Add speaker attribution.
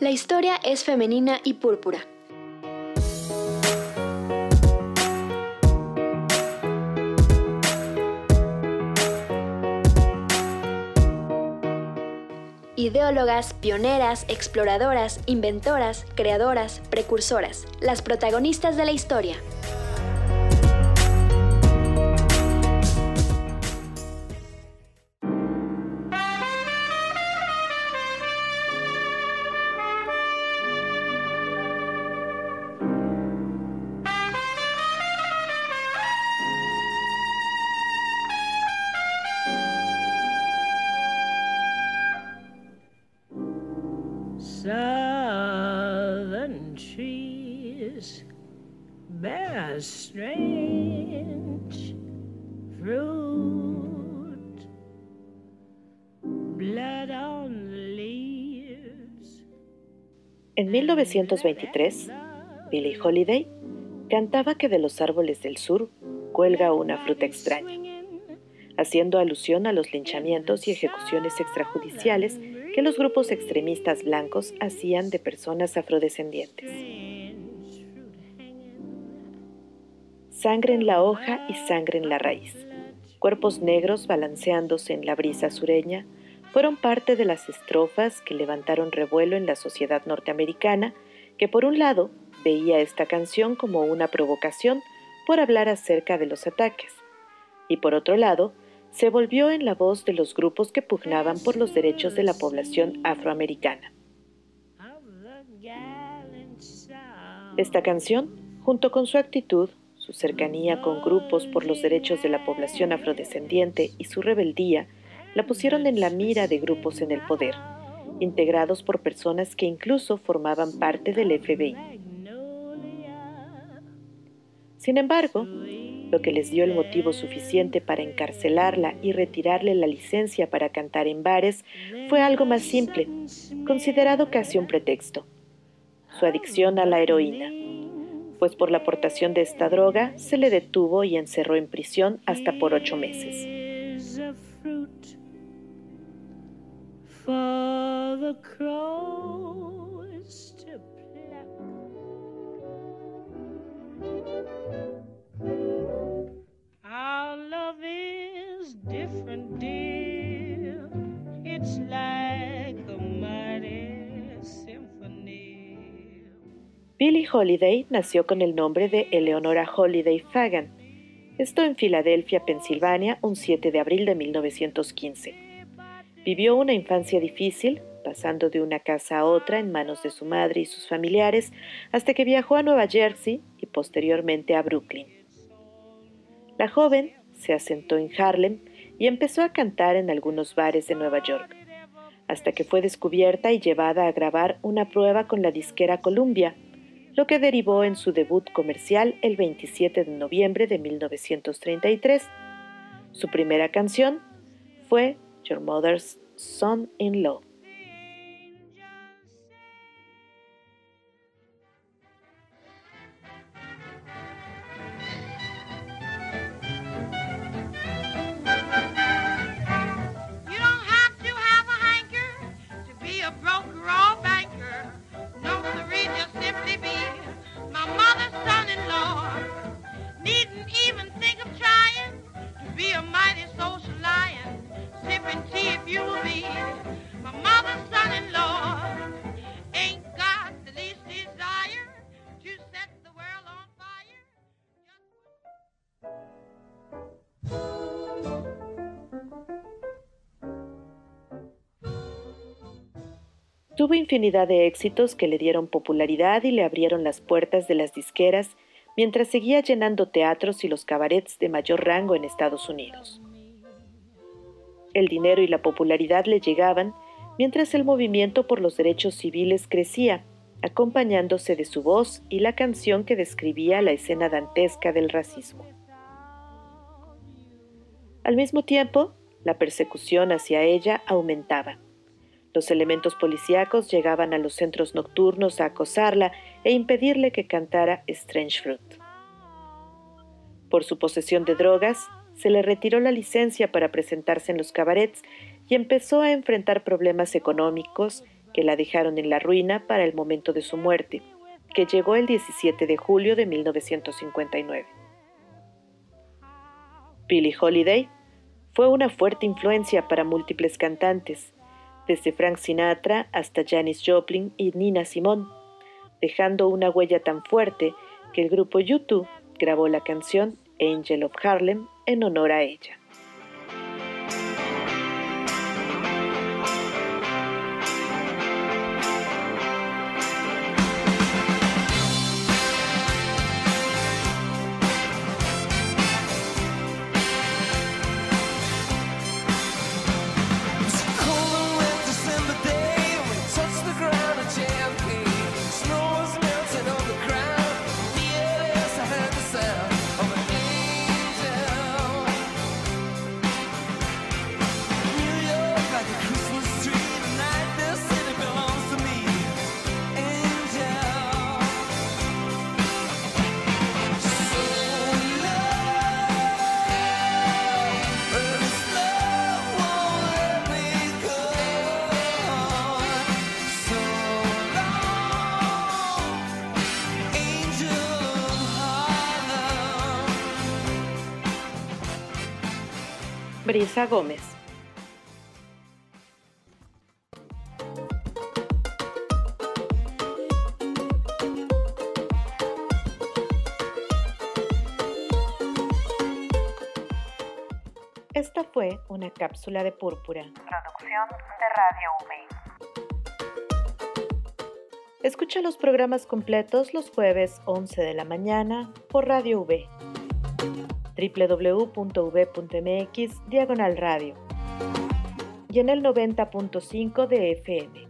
Speaker 1: La historia es femenina y púrpura. Ideólogas, pioneras, exploradoras, inventoras, creadoras, precursoras, las protagonistas de la historia.
Speaker 2: En 1923, Billie Holiday cantaba que de los árboles del sur cuelga una fruta extraña, haciendo alusión a los linchamientos y ejecuciones extrajudiciales que los grupos extremistas blancos hacían de personas afrodescendientes. Sangre en la hoja y sangre en la raíz. Cuerpos negros balanceándose en la brisa sureña fueron parte de las estrofas que levantaron revuelo en la sociedad norteamericana, que por un lado veía esta canción como una provocación por hablar acerca de los ataques, y por otro lado, se volvió en la voz de los grupos que pugnaban por los derechos de la población afroamericana. Esta canción, junto con su actitud, su cercanía con grupos por los derechos de la población afrodescendiente y su rebeldía, la pusieron en la mira de grupos en el poder, integrados por personas que incluso formaban parte del FBI. Sin embargo, lo que les dio el motivo suficiente para encarcelarla y retirarle la licencia para cantar en bares fue algo más simple, considerado casi un pretexto, su adicción a la heroína, pues por la aportación de esta droga se le detuvo y encerró en prisión hasta por ocho meses. Billie Holiday nació con el nombre de Eleonora Holiday Fagan. Esto en Filadelfia, Pensilvania, un 7 de abril de 1915. Vivió una infancia difícil, pasando de una casa a otra en manos de su madre y sus familiares, hasta que viajó a Nueva Jersey y posteriormente a Brooklyn. La joven se asentó en Harlem y empezó a cantar en algunos bares de Nueva York, hasta que fue descubierta y llevada a grabar una prueba con la disquera Columbia, lo que derivó en su debut comercial el 27 de noviembre de 1933. Su primera canción fue your mother's son in law. Tuvo infinidad de éxitos que le dieron popularidad y le abrieron las puertas de las disqueras mientras seguía llenando teatros y los cabarets de mayor rango en Estados Unidos. El dinero y la popularidad le llegaban mientras el movimiento por los derechos civiles crecía, acompañándose de su voz y la canción que describía la escena dantesca del racismo. Al mismo tiempo, la persecución hacia ella aumentaba. Los elementos policíacos llegaban a los centros nocturnos a acosarla e impedirle que cantara Strange Fruit. Por su posesión de drogas, se le retiró la licencia para presentarse en los cabarets y empezó a enfrentar problemas económicos
Speaker 3: que la dejaron en la ruina para el momento de su muerte, que llegó el 17 de julio de 1959. Billie Holiday fue una fuerte influencia para múltiples cantantes, desde Frank Sinatra hasta Janis Joplin y Nina Simone, dejando una huella tan fuerte que el grupo YouTube grabó la canción Angel of Harlem en honor a ella. Brisa Gómez. Esta fue una cápsula de púrpura.
Speaker 4: Producción de Radio
Speaker 3: V. Escucha los programas completos los jueves 11 de la mañana por Radio V www.v.mx diagonal radio y en el 90.5 de FM.